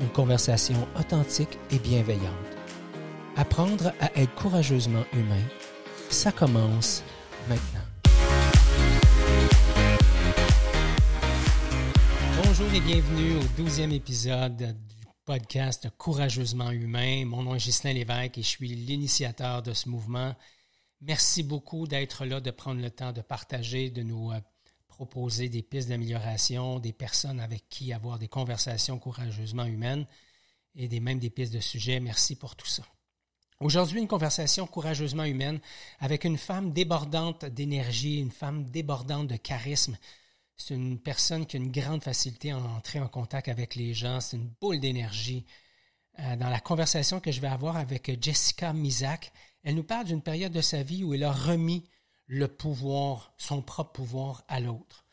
une conversation authentique et bienveillante. Apprendre à être courageusement humain, ça commence maintenant. Bonjour et bienvenue au douzième épisode du podcast Courageusement humain. Mon nom est Ghislain Lévesque et je suis l'initiateur de ce mouvement. Merci beaucoup d'être là, de prendre le temps de partager, de nous euh, proposer des pistes d'amélioration, des personnes avec qui avoir des conversations courageusement humaines et des, même des pistes de sujets. Merci pour tout ça. Aujourd'hui, une conversation courageusement humaine avec une femme débordante d'énergie, une femme débordante de charisme. C'est une personne qui a une grande facilité à entrer en contact avec les gens. C'est une boule d'énergie. Euh, dans la conversation que je vais avoir avec Jessica Misak, elle nous parle d'une période de sa vie où elle a remis le pouvoir, son propre pouvoir à l'autre.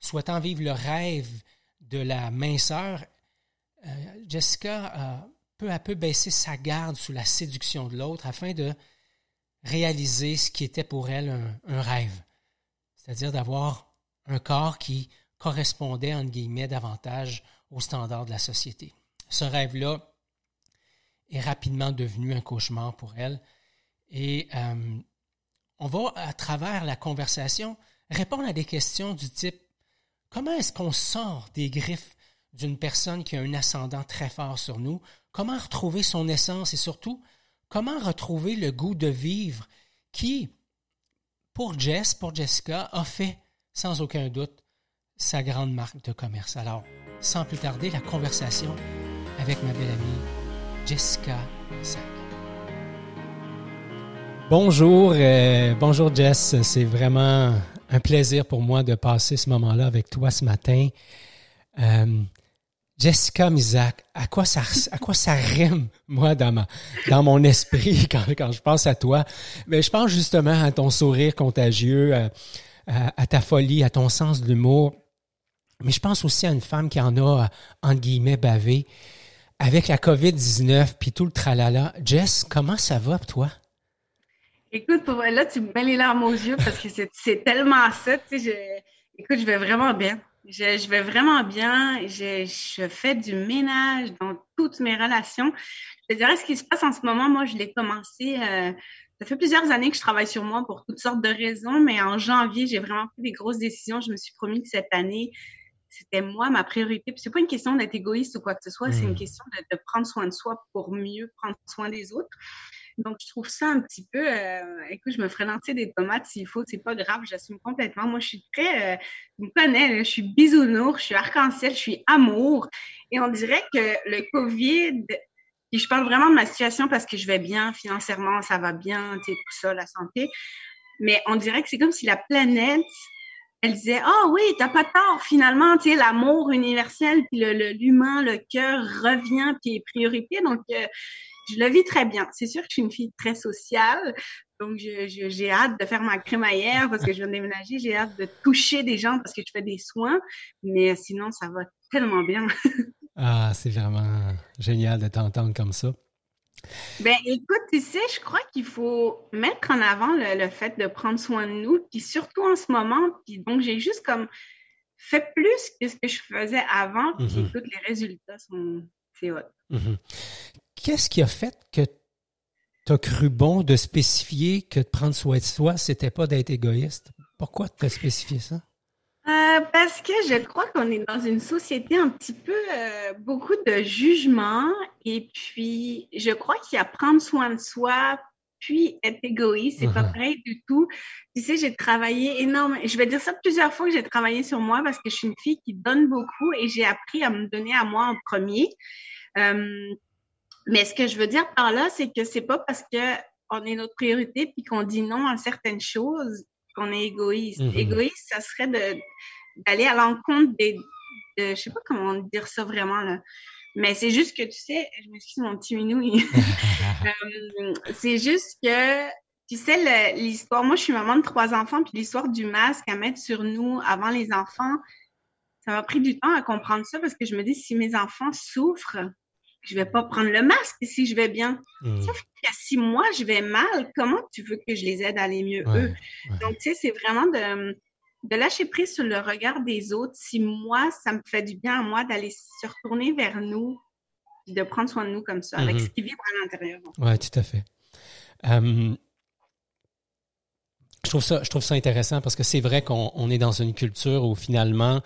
Souhaitant vivre le rêve de la minceur, euh, Jessica a peu à peu baissé sa garde sous la séduction de l'autre afin de réaliser ce qui était pour elle un, rêve, c'est-à-dire d'avoir un corps qui correspondait, entre guillemets, davantage aux standards de la société. Ce rêve-là est rapidement devenu un cauchemar pour elle. Et euh, on va, à travers la conversation, répondre à des questions du type comment est-ce qu'on sort des griffes d'une personne qui a un ascendant très fort sur nous? Comment retrouver son essence et surtout, comment retrouver le goût de vivre qui, pour Jess, pour Jessica, a fait sans aucun doute sa grande marque de commerce. Alors, sans plus tarder, la conversation avec ma belle amie Jessica Sack. Bonjour, euh, bonjour Jess. C'est vraiment un plaisir pour moi de passer ce moment-là avec toi ce matin. Euh, Jessica Misak, à quoi ça à quoi ça rime moi dans dans mon esprit quand, je pense à toi? Mais je pense justement à ton sourire contagieux, à, à, ta folie, à ton sens de l'humour. Mais je pense aussi à une femme qui en a entre guillemets bavé avec la COVID-19 puis tout le tralala. Jess, comment ça va toi? Écoute, pour là, tu me mets les larmes aux yeux parce que c'est tellement ça. Tu sais, écoute, je vais vraiment bien. Je, je vais vraiment bien. Je, je, fais du ménage dans toutes mes relations. Je te dirais ce qui se passe en ce moment. Moi, je l'ai commencé. Euh, ça fait plusieurs années que je travaille sur moi pour toutes sortes de raisons, mais en janvier, j'ai vraiment pris des grosses décisions. Je me suis promis que cette année, c'était moi ma priorité. Puis c'est pas une question d'être égoïste ou quoi que ce soit, c'est une mmh. question de, de, prendre soin de soi pour mieux prendre soin des autres. Donc, je trouve ça un petit peu. Euh, écoute, je me ferai lancer des tomates s'il faut, c'est pas grave, j'assume complètement. Moi, je suis très. Euh, tu me connais, je suis bisounours, je suis arc-en-ciel, je suis amour. Et on dirait que le COVID. Et je parle vraiment de ma situation parce que je vais bien financièrement, ça va bien, tu sais, tout ça, la santé. Mais on dirait que c'est comme si la planète, elle disait ah oh, oui t'as pas tort finalement tu sais l'amour universel puis le l'humain le, cœur revient puis est priorité donc euh, je le vis très bien. C'est sûr que je suis une fille très sociale, donc j'ai hâte de faire ma crémaillère parce que je viens de déménager. J'ai hâte de toucher des gens parce que je fais des soins, mais sinon, ça va tellement bien. ah, c'est vraiment génial de t'entendre comme ça. Ben, écoute, tu sais, je crois qu'il faut mettre en avant le, fait de prendre soin de nous, puis surtout en ce moment. Puis donc, j'ai juste comme fait plus que ce que je faisais avant, puis mm les résultats sont, c'est hot. Mm-hmm. Qu'est-ce qui a fait que tu as cru bon de spécifier que de prendre soin de soi, c'était pas d'être égoïste? Pourquoi tu as spécifié ça? Euh, parce que je crois qu'on est dans une société un petit peu euh, beaucoup de jugement et puis je crois qu'il y a prendre soin de soi puis être égoïste, c'est pas uh-huh. pareil du tout. Tu sais, j'ai travaillé énormément. Je vais dire ça plusieurs fois que j'ai travaillé sur moi parce que je suis une fille qui donne beaucoup et j'ai appris à me donner à moi en premier. Euh, mais ce que je veux dire par là, c'est que c'est pas parce que on est notre priorité puis qu'on dit non à certaines choses qu'on est égoïste. Mm-hmm. Égoïste, ça serait de d'aller à l'encontre des, de, je sais pas comment dire ça vraiment là, Mais c'est juste que, tu sais, je m'excuse mon petit minou, euh, c'est juste que, tu sais, l'histoire, moi je suis maman de trois enfants, puis l'histoire du masque à mettre sur nous avant les enfants, ça m'a pris du temps à comprendre ça parce que je me dis, si mes enfants souffrent, je vais pas prendre le masque si je vais bien. Mmh. Sauf que si moi je vais mal, comment tu veux que je les aide à aller mieux eux? Donc, tu sais, c'est vraiment de, de lâcher prise sur le regard des autres. Si moi, ça me fait du bien à moi d'aller se retourner vers nous, de prendre soin de nous comme ça, avec mmh ce qui vibre à l'intérieur. Oui, tout à fait. je, trouve ça, je trouve ça intéressant parce que c'est vrai qu'on est dans une culture où finalement,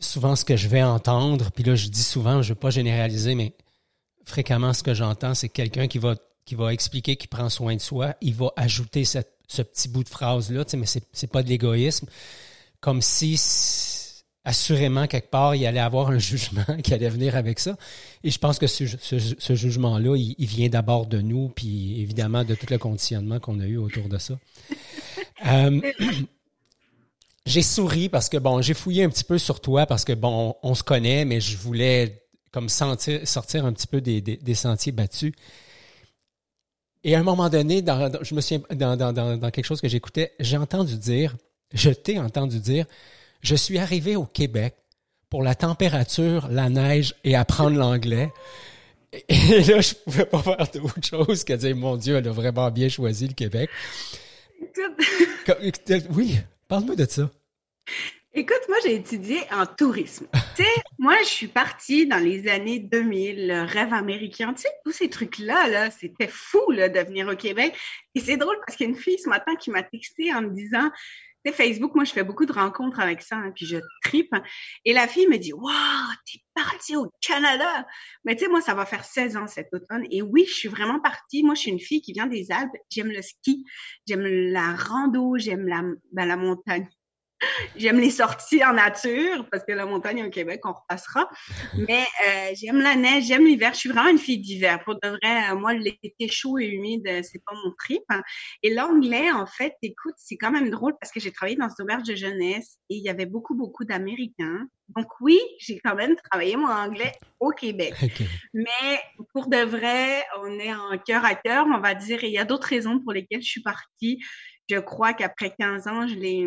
souvent ce que je vais entendre, puis là je dis souvent, je ne veux pas généraliser, mais fréquemment ce que j'entends, c'est quelqu'un qui va, qui va expliquer qu'il prend soin de soi, il va ajouter ce petit bout de phrase-là, mais c'est, n'est pas de l'égoïsme, comme si assurément quelque part il allait avoir un jugement qui allait venir avec ça. Et je pense que ce, jugement-là, il, vient d'abord de nous, puis évidemment de tout le conditionnement qu'on a eu autour de ça. Euh, j'ai souri parce que, bon, j'ai fouillé un petit peu sur toi parce que, bon, on, se connaît, mais je voulais comme sentir, sortir un petit peu des, des, sentiers battus. Et à un moment donné, dans, je me suis dans, dans, dans quelque chose que j'écoutais, j'ai entendu dire, je t'ai entendu dire, je suis arrivé au Québec pour la température, la neige et apprendre l'anglais. Et là, je pouvais pas faire d'autre chose que dire, mon Dieu, elle a vraiment bien choisi le Québec. Oui, Parle-moi de ça. Écoute, moi, j'ai étudié en tourisme. tu sais, moi, je suis partie dans les années 2000, le rêve américain. Tu sais, tous ces trucs-là, là, c'était fou, là, de venir au Québec. Et c'est drôle parce qu'il y a une fille ce matin qui m'a texté en me disant, Facebook, moi, je fais beaucoup de rencontres avec ça, hein, puis je tripe. Et la fille me dit, waouh, t'es partie au Canada. Mais tu sais, moi, ça va faire 16 ans cet automne. Et oui, je suis vraiment partie. Moi, je suis une fille qui vient des Alpes. J'aime le ski, j'aime la rando, j'aime la, ben, la montagne. J'aime les sorties en nature parce que la montagne au Québec, on repassera. Mais euh, j'aime la neige, j'aime l'hiver. Je suis vraiment une fille d'hiver. Pour de vrai, euh, moi, l'été chaud et humide, euh, c'est pas mon trip. Hein. Et l'anglais, en fait, écoute, c'est quand même drôle parce que j'ai travaillé dans cette auberge de jeunesse et il y avait beaucoup, beaucoup d'Américains. Donc oui, j'ai quand même travaillé mon anglais au Québec. Mais pour de vrai, on est en cœur à cœur, on va dire. Et il y a d'autres raisons pour lesquelles je suis partie. Je crois qu'après 15 ans, je l'ai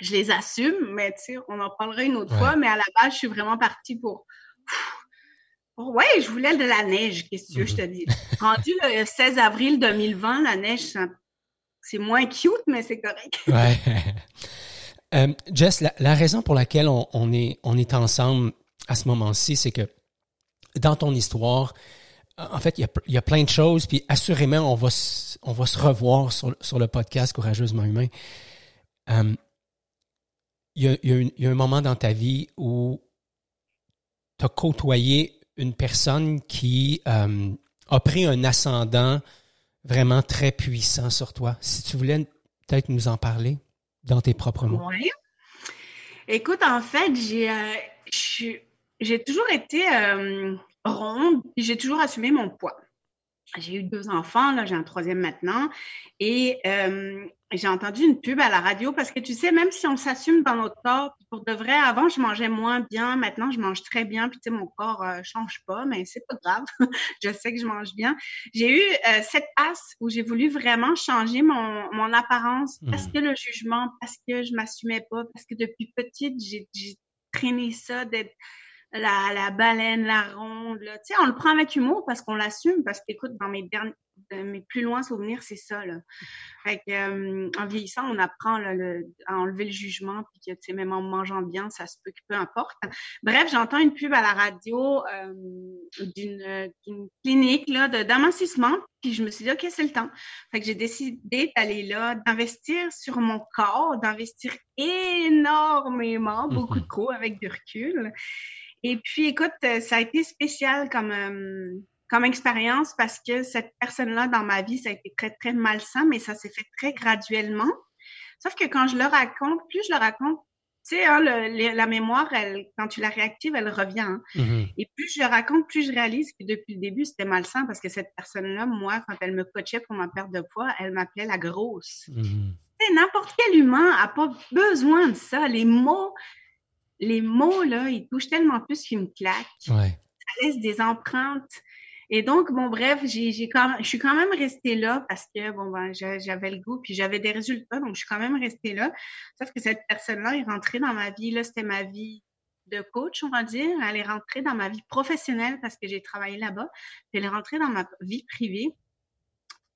je les assume, mais tu sais, on en parlera une autre fois. Mais à la base, je suis vraiment partie pour. ouais, je voulais de la neige, qu'est-ce que je te mhm. dis. Rendu le 16 avril 2020, la neige, c'est moins cute, mais c'est correct. ouais. Euh, Jess, la, raison pour laquelle on, est, on est ensemble à ce moment-ci, c'est que dans ton histoire, en fait, il y, a, plein de choses, puis assurément, on va, on va se revoir sur, sur le podcast Courageusement Humain. Euh, il y, a, un moment dans ta vie où tu as côtoyé une personne qui euh, a pris un ascendant vraiment très puissant sur toi. Si tu voulais peut-être nous en parler dans tes propres mots. Oui. Écoute, en fait, j'ai euh, toujours été euh, ronde, j'ai toujours assumé mon poids j'ai eu deux enfants, là, j'ai un troisième maintenant. Et euh, j'ai entendu une pub à la radio parce que tu sais, même si on s'assume dans notre corps, pour de vrai, avant, je mangeais moins bien, maintenant, je mange très bien, puis tu sais, mon corps ne euh, change pas, mais c'est pas grave. je sais que je mange bien. J'ai eu euh, cette passe où j'ai voulu vraiment changer mon, mon apparence parce mmh. que le jugement, parce que je m'assumais pas, parce que depuis petite, j'ai traîné ça d'être la, la baleine, la ronde. Là. Tu sais, on le prend avec humour parce qu'on l'assume, parce qu'écoute, dans mes derniers, mes plus loin souvenirs, c'est ça. Là. Fait que, euh, en vieillissant, on apprend là, le, à enlever le jugement, puis que, tu sais, même en mangeant bien, ça se peut, peu importe. Bref, j'entends une pub à la radio euh, d'une, d'une clinique là, de, d'amincissement, puis je me suis dit, OK, c'est le temps. Fait que j'ai décidé d'aller là, d'investir sur mon corps, d'investir énormément, beaucoup mm-hmm. trop avec du recul. Et puis, écoute, euh, ça a été spécial comme, euh, comme expérience parce que cette personne-là, dans ma vie, ça a été très, très malsain, mais ça s'est fait très graduellement. Sauf que quand je le raconte, plus je le raconte, tu sais, hein, la mémoire, elle, quand tu la réactives, elle revient. Hein. Mm-hmm. Et plus je le raconte, plus je réalise que depuis le début, c'était malsain parce que cette personne-là, moi, quand elle me coachait pour ma perte de poids, elle m'appelait la grosse. Mm-hmm. N'importe quel humain n'a pas besoin de ça. Les mots, les mots, là, ils touchent tellement plus qu'ils me claquent. Ouais. Ça laisse des empreintes. Et donc, bon, bref, j'ai, j'ai quand, je suis quand même restée là parce que, bon, ben, j'avais le goût, puis j'avais des résultats, donc je suis quand même restée là. Sauf que cette personne-là est rentrée dans ma vie, là, c'était ma vie de coach, on va dire. Elle est rentrée dans ma vie professionnelle parce que j'ai travaillé là-bas. Puis elle est rentrée dans ma vie privée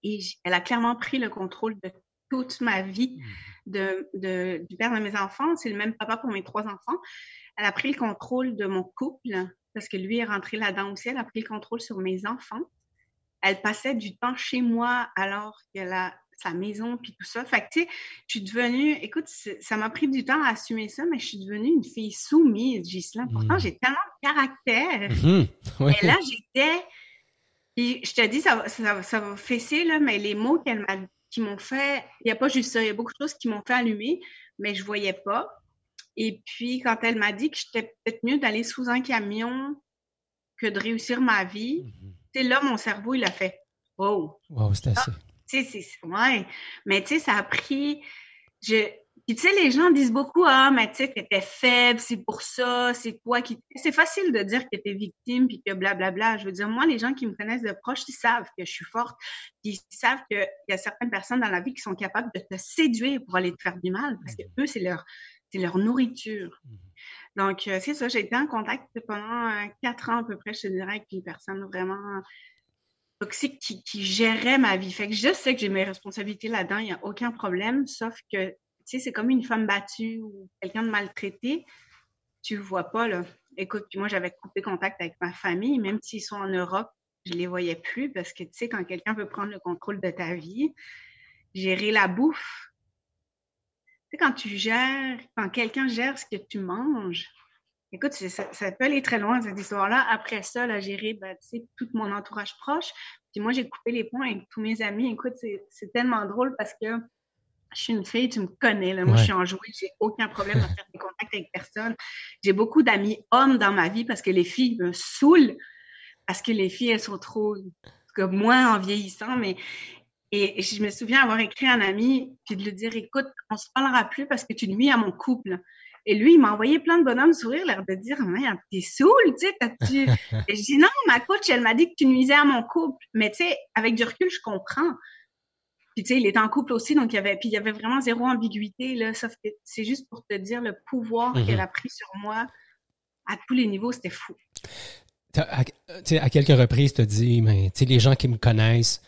et elle a clairement pris le contrôle de toute ma vie mmh. de, de, du père de mes enfants. C'est le même papa pour mes trois enfants. Elle a pris le contrôle de mon couple parce que lui est rentré là-dedans aussi. Elle a pris le contrôle sur mes enfants. Elle passait du temps chez moi alors qu'elle a sa maison puis tout ça. Fait que, tu sais, je suis devenue, écoute, ça m'a pris du temps à assumer ça, mais je suis devenue une fille soumise, Gislain. Pourtant, mmh. j'ai tellement de caractère. Mmh. Et là, j'étais, je te dis, ça, ça, ça va fesser, là, mais les mots qu'elle m'a qui m'ont fait, il n'y a pas juste ça, il y a beaucoup de choses qui m'ont fait allumer, mais je voyais pas. Et puis, quand elle m'a dit que j'étais peut-être mieux d'aller sous un camion que de réussir ma vie, c'est mhm. là, mon cerveau, il a fait « Oh! » Wow, c'est assez. Tu sais, ouais. Mais tu sais, ça a pris... Je, puis, tu sais, les gens disent beaucoup, ah, mais tu sais, t'étais faible, c'est pour ça, c'est toi qui. C'est facile de dire que t'es victime, puis que blablabla. Je veux dire, moi, les gens qui me connaissent de proche, ils savent que je suis forte, puis ils savent qu'il y a certaines personnes dans la vie qui sont capables de te séduire pour aller te faire du mal, parce que mmh. eux, c'est leur, c'est leur nourriture. Mmh. Donc, euh, c'est ça, j'ai été en contact pendant euh, quatre ans à peu près, je te dirais, avec une personne vraiment toxique qui, qui gérait ma vie. Fait que je sais que j'ai mes responsabilités là-dedans, il n'y a aucun problème, sauf que tu sais, c'est comme une femme battue ou quelqu'un de maltraité. Tu vois pas, là. Écoute, puis moi, j'avais coupé contact avec ma famille, même s'ils sont en Europe, je les voyais plus parce que, tu sais, quand quelqu'un veut prendre le contrôle de ta vie, gérer la bouffe, tu sais, quand tu gères, quand quelqu'un gère ce que tu manges, écoute, ça, peut aller très loin, cette histoire-là. Après ça, là, gérer, ben, tu sais, tout mon entourage proche. Puis moi, j'ai coupé les points avec tous mes amis. Écoute, c'est tellement drôle parce que je suis une fille, tu me connais. Là. Moi, je suis enjouée, j'ai aucun problème à faire des contacts avec personne. J'ai beaucoup d'amis hommes dans ma vie parce que les filles me saoulent, parce que les filles, elles sont trop, comme moi, en vieillissant, mais et je me souviens avoir écrit à un ami, puis de lui dire, écoute, on se parlera plus parce que tu nuis à mon couple. Et lui, il m'a envoyé plein de bonhommes sourire, l'air de dire, merde, t'es saoul, tu sais, t'as-tu... Et je dis, non, ma coach, elle m'a dit que tu nuisais à mon couple. Mais tu sais, avec du recul, je comprends. Puis tu sais, il était en couple aussi, donc il y avait, puis il y avait vraiment zéro ambiguïté là. Sauf que c'est juste pour te dire le pouvoir qu'elle mhm. a pris sur moi à tous les niveaux, c'était fou. À, à quelques reprises, tu as dit, mais tu sais, les gens qui me connaissent,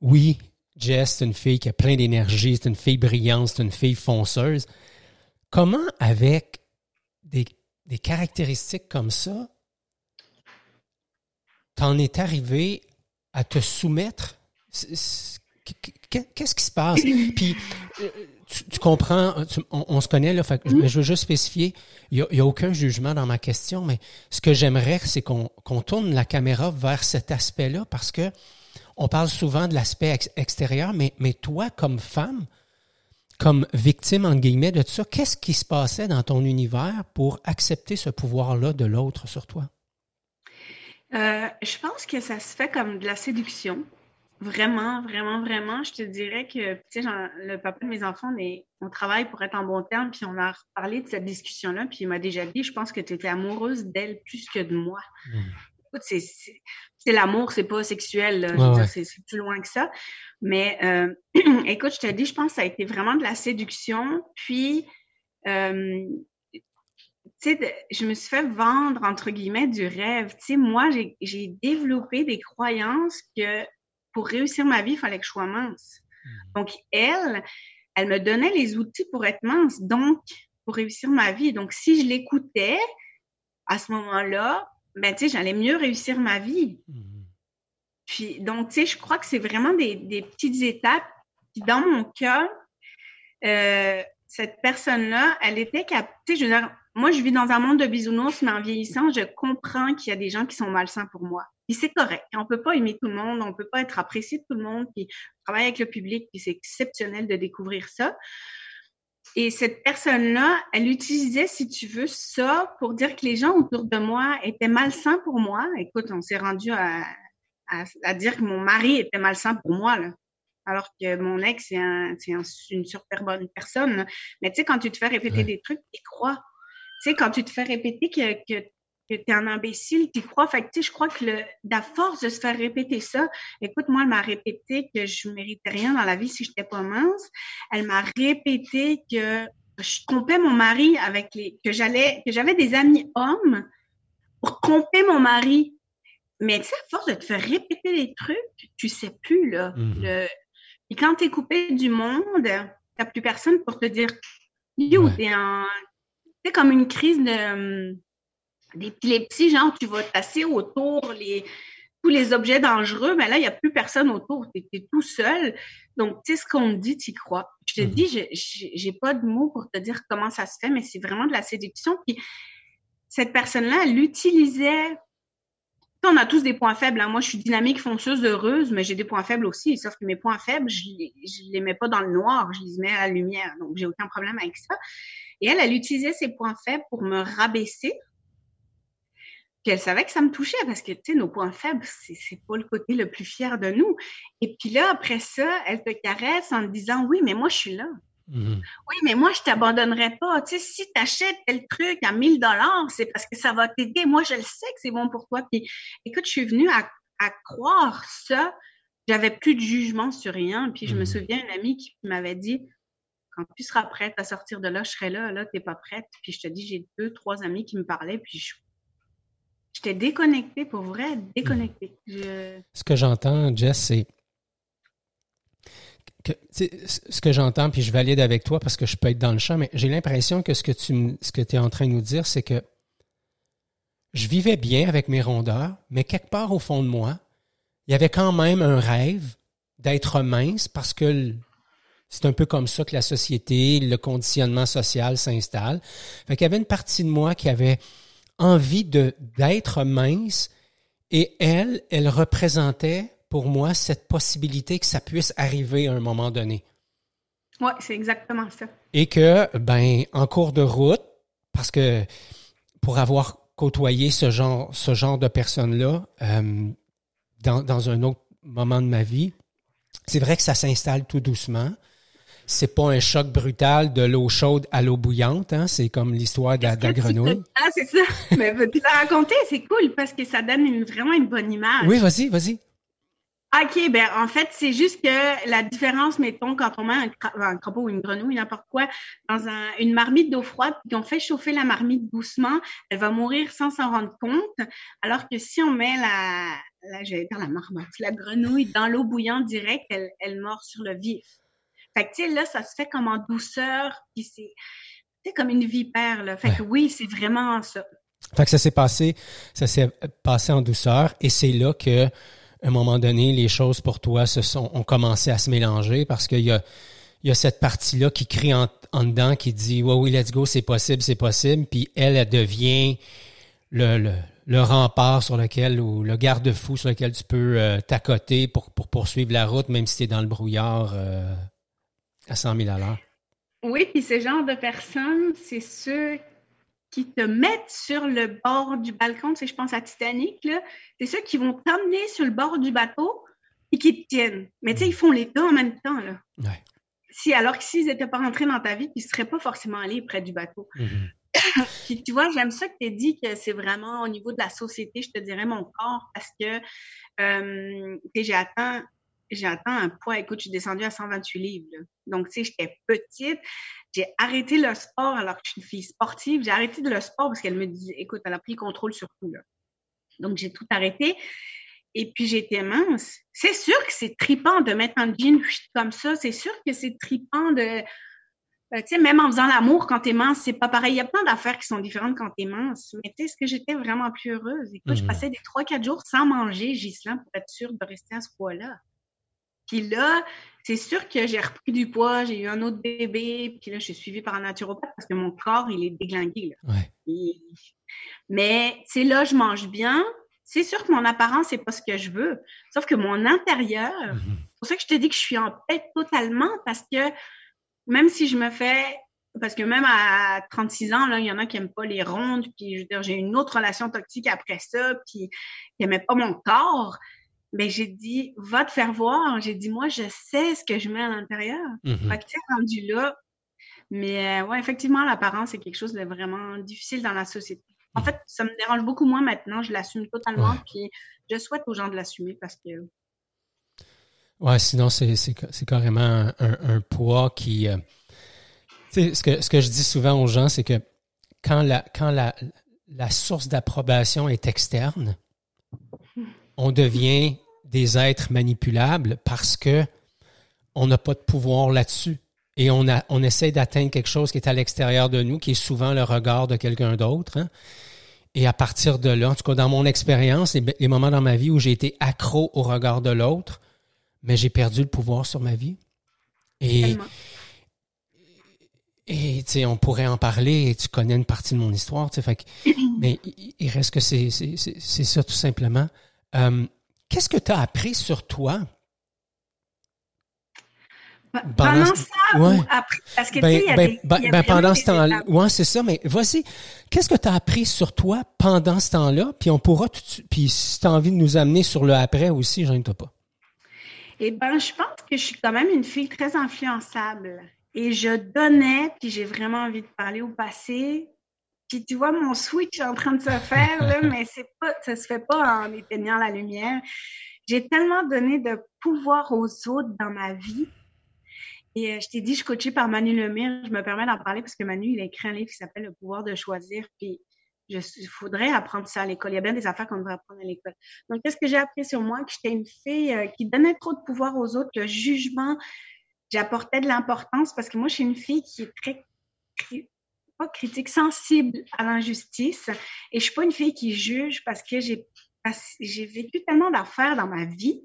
oui, Jess, c'est une fille qui a plein d'énergie, c'est une fille brillante, c'est une fille fonceuse. Comment, avec des, des caractéristiques comme ça, t'en es arrivé à te soumettre? Qu'est-ce qui se passe? Puis, euh, tu, comprends, on, se connaît, là, fait, mm-hmm. mais je veux juste spécifier, il n'y a, aucun jugement dans ma question, mais ce que j'aimerais, c'est qu'on tourne la caméra vers cet aspect-là parce que on parle souvent de l'aspect extérieur, mais, mais toi, comme femme, comme victime, entre guillemets, de tout ça, qu'est-ce qui se passait dans ton univers pour accepter ce pouvoir-là de l'autre sur toi? Euh, je pense que ça se fait comme de la séduction. Vraiment, vraiment, vraiment. Je te dirais que, tu sais, le papa de mes enfants, on travaille pour être en bon terme, puis on a parlé de cette discussion-là, puis il m'a déjà dit, je pense que tu étais amoureuse d'elle plus que de moi. Mmh. Écoute, c'est l'amour, c'est pas sexuel, c'est plus loin que ça. Mais euh, écoute, je te dis, je pense que ça a été vraiment de la séduction, puis, euh, tu sais, je me suis fait vendre, entre guillemets, du rêve. Tu sais, moi, j'ai développé des croyances que pour réussir ma vie, il fallait que je sois mince. Hmm. Donc, elle, elle me donnait les outils pour être mince, donc pour réussir ma vie. Donc, si je l'écoutais à ce moment-là, ben, tu sais, j'allais mieux réussir ma vie. Hmm. Puis, donc, tu sais, je crois que c'est vraiment des, petites étapes. Puis, dans mon cas, euh, cette personne-là, elle était capable, tu sais, je veux dire, moi, je vis dans un monde de bisounours, mais en vieillissant, je comprends qu'il y a des gens qui sont malsains pour moi. Puis c'est correct. On peut pas aimer tout le monde, on peut pas être apprécié de tout le monde, puis travailler avec le public, puis c'est exceptionnel de découvrir ça. Et cette personne-là, elle utilisait, si tu veux, ça pour dire que les gens autour de moi étaient malsains pour moi. Écoute, on s'est rendu à, à, dire que mon mari était malsain pour moi, là. Alors que mon ex, c'est un, une super bonne personne. Mais tu sais, quand tu te fais répéter des trucs, tu crois. Sais, quand tu te fais répéter que, que, que tu es un imbécile, tu crois. Fait que, je crois que le, la force de se faire répéter ça, écoute, moi, elle m'a répété que je méritais rien dans la vie si je n'étais pas mince. Elle m'a répété que je trompais mon mari avec les, que j'allais, que j'avais des amis hommes pour tromper mon mari. Mais tu sais, à force de te faire répéter des trucs, tu sais plus, là. Mhm. Et quand tu es coupé du monde, tu n'as plus personne pour te dire Yo, t'es en. Comme une crise d'épilepsie, genre tu vas tasser autour les, tous les objets dangereux, mais là, il n'y a plus personne autour, tu es, tout seul. Donc, tu sais, ce qu'on me dit, tu y crois. Je te mhm. dis, j'ai pas de mots pour te dire comment ça se fait, mais c'est vraiment de la séduction. Puis, cette personne-là, elle utilisait on a tous des points faibles. Hein. Moi, je suis dynamique, fonceuse, heureuse, mais j'ai des points faibles aussi. Sauf que mes points faibles, je ne les mets pas dans le noir, je les mets à la lumière. Donc, j'ai aucun problème avec ça. Et elle, elle utilisait ses points faibles pour me rabaisser. Puis elle savait que ça me touchait parce que, tu sais, nos points faibles, c'est pas le côté le plus fier de nous. Et puis là, après ça, elle te caresse en te disant, oui, mais moi, je suis là. Mhm. Oui, mais moi, je t'abandonnerai pas. Tu sais, si tu achètes tel truc à 1000 dollars, c'est parce que ça va t'aider. Moi, je le sais que c'est bon pour toi. Puis, écoute, je suis venue à, croire ça. J'avais plus de jugement sur rien. Puis, je me mhm. souviens une amie qui m'avait dit, quand tu seras prête à sortir de là, je serai là. Là, t'es pas prête. Puis, je te dis, j'ai deux, trois amis qui me parlaient. Puis, je J'étais déconnectée, pour vrai, déconnectée. Ce que j'entends, Jess, c'est ce que j'entends, puis je valide avec toi parce que je peux être dans le champ, mais j'ai l'impression que ce que tu ce que es en train de nous dire, c'est que je vivais bien avec mes rondeurs, mais quelque part au fond de moi, il y avait quand même un rêve d'être mince parce que c'est un peu comme ça que la société, le conditionnement social s'installe. Fait qu'il y avait une partie de moi qui avait envie de d'être mince et elle, elle représentait pour moi cette possibilité que ça puisse arriver à un moment donné. Oui, c'est exactement ça. Et que, ben, en cours de route, parce que pour avoir côtoyé ce genre, ce genre de personnes-là euh, dans, dans un autre moment de ma vie, c'est vrai que ça s'installe tout doucement c'est pas un choc brutal de l'eau chaude à l'eau bouillante, hein? C'est comme l'histoire de, la, grenouille. Ah, c'est ça. Mais tu l'as raconté, c'est cool parce que ça donne vraiment une bonne image. Oui, vas-y, vas-y. OK, ben en fait, c'est juste que la différence, mettons, quand on met un, crapaud ou une grenouille, n'importe quoi, dans une marmite d'eau froide, puis qu'on fait chauffer la marmite doucement, elle va mourir sans s'en rendre compte. Alors que si on met la, la j'allais dire la marmotte, la grenouille dans l'eau bouillante directe, elle, elle mord sur le vif. Fait que, tu sais, là, ça se fait comme en douceur, puis c'est, comme une vipère, là. Fait que oui, c'est vraiment ça. Fait que ça s'est passé, ça s'est passé en douceur, et c'est là que, à un moment donné, les choses pour toi se sont, ont commencé à se mélanger parce qu'il y a, il y a cette partie-là qui crie en, dedans, qui dit, ouais, oui, let's go, c'est possible, c'est possible. Puis elle, elle devient le, le, rempart sur lequel, ou le garde-fou sur lequel tu peux euh, t'accoter pour, pour poursuivre la route, même si tu es dans le brouillard. Euh, à 100 000 à l'heure. Oui, puis ce genre de personnes, c'est ceux qui te mettent sur le bord du balcon, tu sais, je pense à Titanic, c'est ceux qui vont t'emmener sur le bord du bateau et qui te tiennent. Mais tu sais, ils font les deux en même temps, là. Si, alors que s'ils n'étaient pas rentrés dans ta vie, ils ne seraient pas forcément allés près du bateau. Mm-hmm. puis tu vois, j'aime ça que tu aies dit que c'est vraiment au niveau de la société, je te dirais mon corps, parce que euh, j'ai atteint j'ai atteint un poids, écoute, je suis descendue à 128 livres. Donc, tu sais, j'étais petite. J'ai arrêté le sport alors que je suis une fille sportive. J'ai arrêté de le sport parce qu'elle me disait, écoute, elle a pris contrôle sur tout. Là. Donc, j'ai tout arrêté. Et puis, j'étais mince. C'est sûr que c'est tripant de mettre un jean comme ça. C'est sûr que c'est tripant de. Euh, tu sais, même en faisant l'amour quand t'es mince, c'est pas pareil. Il y a plein d'affaires qui sont différentes quand t'es mince. Mais tu sais, est-ce que j'étais vraiment plus heureuse? Écoute, je mmh passais des 3-4 jours sans manger, Gislain, pour être sûre de rester à ce poids-là. Puis là, c'est sûr que j'ai repris du poids, j'ai eu un autre bébé, puis là, je suis suivie par un naturopathe parce que mon corps, il est déglingué. Là. Mais, c'est là, je mange bien. C'est sûr que mon apparence, c'est pas ce que je veux. Sauf que mon intérieur, mm-hmm. c'est pour ça que je te dis que je suis en paix totalement parce que même si je me fais parce que même à 36 ans, là, il y en a qui n'aiment pas les rondes, puis je veux dire, j'ai une autre relation toxique après ça, puis qui n'aimaient pas mon corps ben j'ai dit va te faire voir j'ai dit moi je sais ce que je mets à l'intérieur mm-hmm. fait que tu rendu là Mais ouais, effectivement, l'apparence, c'est quelque chose de vraiment difficile dans la société. En fait, ça me dérange beaucoup moins maintenant. Je l'assume totalement. Puis je souhaite aux gens de l'assumer parce que. Ouais, sinon, c'est carrément un, poids qui. tu sais, ce que, ce que je dis souvent aux gens, c'est que quand la, quand la, la source d'approbation est externe, on devient des êtres manipulables parce que on n'a pas de pouvoir là-dessus. Et on, a, on essaie d'atteindre quelque chose qui est à l'extérieur de nous, qui est souvent le regard de quelqu'un d'autre. Hein. Et à partir de là, en tout cas dans mon expérience, les, moments dans ma vie où j'ai été accro au regard de l'autre, mais j'ai perdu le pouvoir sur ma vie. Et, et tu sais, on pourrait en parler, et tu connais une partie de mon histoire, tu sais, fait mais il reste que c'est ça tout simplement. Euh, qu'est-ce que tu as appris sur toi? Pendant, ça ou après? Parce que, ben, tu sais, ben, ben, ben pendant ce temps-là. Oui, c'est ça, mais voici. Qu'est-ce que tu as appris sur toi pendant ce temps-là? Puis on pourra, puis si tu as envie de nous amener sur le après aussi, je toi pas. Eh ben, je pense que je suis quand même une fille très influençable. Et je donnais, puis j'ai vraiment envie de parler au passé. Puis tu vois, mon switch est en train de se faire, là, mais c'est pas, ça se fait pas en éteignant la lumière. J'ai tellement donné de pouvoir aux autres dans ma vie. Et euh, je t'ai dit, je suis coachée par Manu Lemire. Je me permets d'en parler parce que Manu, il a écrit un livre qui s'appelle Le pouvoir de choisir. Puis il faudrait apprendre ça à l'école. Il y a bien des affaires qu'on devrait apprendre à l'école. Donc, qu'est-ce que j'ai appris sur moi? Que j'étais une fille euh, qui donnait trop de pouvoir aux autres, le jugement, j'apportais de l'importance parce que moi, je suis une fille qui est très pas critique, sensible à l'injustice. Et je suis pas une fille qui juge parce que j'ai j'ai vécu tellement d'affaires dans ma vie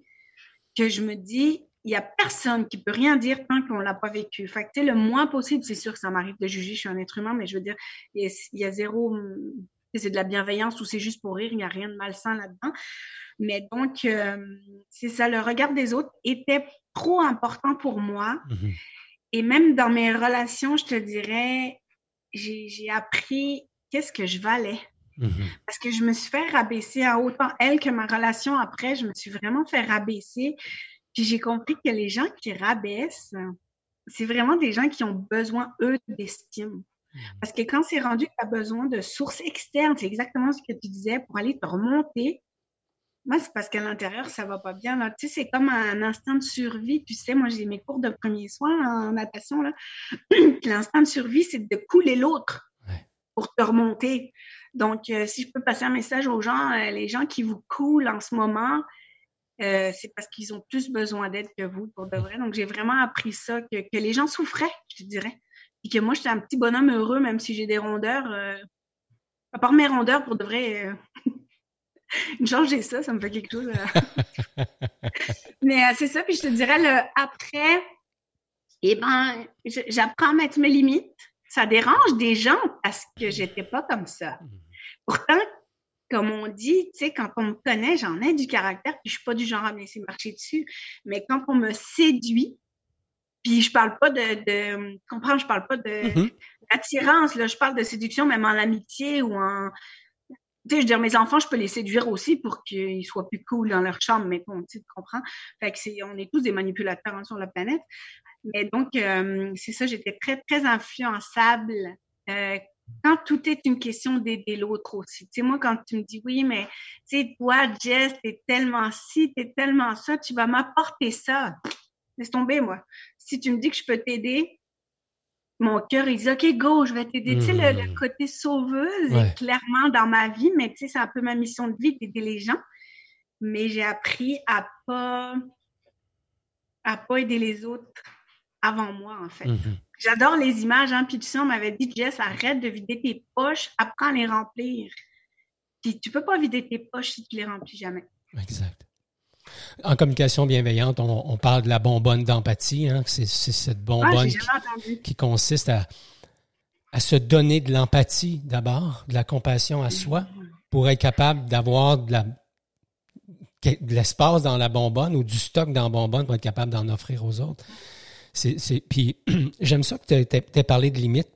que je me dis, il y a personne qui peut rien dire tant qu'on l'a pas vécu. Fait que, le moins possible, c'est sûr que ça m'arrive de juger, je suis un être humain, mais je veux dire, il y a, zéro, c'est de la bienveillance ou c'est juste pour rire, il n'y a rien de malsain là-dedans. Mais donc, euh, c'est ça, le regard des autres était trop important pour moi. Mm-hmm. Et même dans mes relations, je te dirais, j'ai appris qu'est-ce que je valais. Mm-hmm. Parce que je me suis fait rabaisser à autant elle que ma relation après, je me suis vraiment fait rabaisser. Puis j'ai compris que les gens qui rabaissent, c'est vraiment des gens qui ont besoin, eux, d'estime. Mm-hmm. Parce que quand c'est rendu que tu as besoin de sources externes, c'est exactement ce que tu disais, pour aller te remonter, moi, c'est parce qu'à l'intérieur, ça va pas bien. Là. Tu sais, c'est comme un instinct de survie. Tu sais, moi, j'ai mes cours de premiers soins en natation. Là. L'instinct de survie, c'est de couler l'autre pour te remonter. Donc, euh, si je peux passer un message aux gens, euh, les gens qui vous coulent en ce moment, euh, c'est parce qu'ils ont plus besoin d'aide que vous, pour de vrai. Donc, j'ai vraiment appris ça, que, que, les gens souffraient, je te dirais. Et que moi, j'étais un petit bonhomme heureux, même si j'ai des rondeurs. à part mes rondeurs, pour de vrai, Changer ça, ça me fait quelque chose. Euh. Mais euh, c'est ça, puis je te dirais, le après, eh ben, j'apprends à mettre mes limites. Ça dérange des gens parce que j'étais pas comme ça. Pourtant, comme on dit, tu sais, quand on me connaît, j'en ai du caractère, puis je suis pas du genre à me laisser marcher dessus. Mais quand on me séduit, puis je parle pas de, de comprends, je parle pas de mm-hmm. d'attirance, là, je parle de séduction même en amitié ou en tu sais, je veux dire, mes enfants, je peux les séduire aussi pour qu'ils soient plus cool dans leur chambre, mais bon, tu comprends? Fait que c'est, on est tous des manipulateurs hein, sur la planète. Mais donc, euh, c'est ça, j'étais très, très influençable. Euh, quand tout est une question d'aider l'autre aussi. Tu sais, moi, quand tu me dis, oui, mais tu sais, toi, Jess, t'es tellement ci, t'es tellement ça, tu vas m'apporter ça. Laisse tomber, moi. Si tu me dis que je peux t'aider, mon cœur, il dit OK, go, je vais t'aider. Tu sais, le, hmm. côté sauveuse est clairement dans ma vie, mais tu sais, c'est un peu ma mission de vie d'aider les gens. Mais j'ai appris à pas à pas aider les autres avant moi, en fait. Mhm. J'adore les images, hein. Puis tu sais, on m'avait dit, Jess, arrête de vider tes poches, apprends à les remplir. Puis tu peux pas vider tes poches si tu les remplis jamais. Exact. En communication bienveillante, on, parle de la bonbonne d'empathie. Hein, c'est, cette ah, bonbonne qui, consiste à, se donner de l'empathie d'abord, de la compassion à soi, pour être capable d'avoir de, l'espace dans la bonbonne ou du stock dans la bonbonne pour être capable d'en offrir aux autres. C'est, puis j'aime ça que tu aies parlé de limites.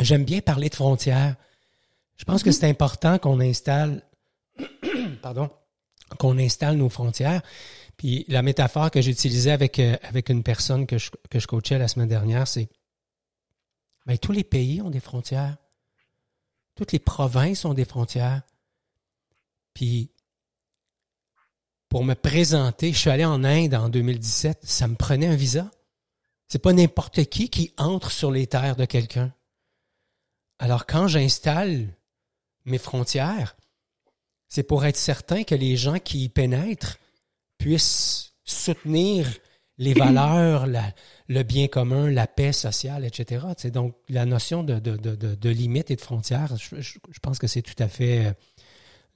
J'aime bien parler de frontières. Je pense que mm-hmm. c'est important qu'on installe pardon, qu'on installe nos frontières. Puis la métaphore que j'utilisais avec, euh, une personne que je, que coachais la semaine dernière, c'est Mais tous les pays ont des frontières. Toutes les provinces ont des frontières. Puis, pour me présenter, je suis allé en Inde en 2017, ça me prenait un visa. C'est pas n'importe qui qui entre sur les terres de quelqu'un. Alors, quand j'installe mes frontières, c'est pour être certain que les gens qui y pénètrent puissent soutenir les valeurs, le bien commun, la paix sociale, etc. C'est donc la notion de, de, de, de, limite et de frontières, je, je, pense que c'est tout à fait euh,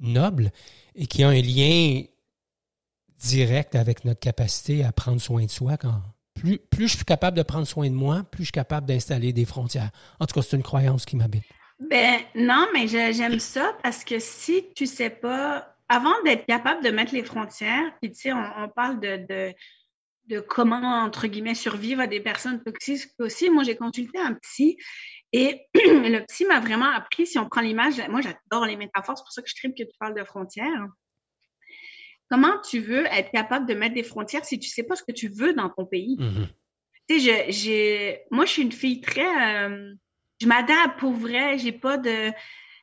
noble et qui a un lien direct avec notre capacité à prendre soin de soi. Quand plus, plus je suis capable de prendre soin de moi, plus je suis capable d'installer des frontières. En tout cas, c'est une croyance qui m'habite. Ben non, mais j'aime ça parce que si tu sais pas, avant d'être capable de mettre les frontières, puis tu sais, on, parle de, de, comment, entre guillemets, survivre à des personnes toxiques aussi. Moi, j'ai consulté un psy et le psy m'a vraiment appris, si on prend l'image, moi j'adore les métaphores, c'est pour ça que je tripe que tu parles de frontières. Comment tu veux être capable de mettre des frontières si tu sais pas ce que tu veux dans ton pays? Mm-hmm. Tu sais, j'ai, moi, je suis une fille très, euh, je m'adapte pour vrai. J'ai pas de.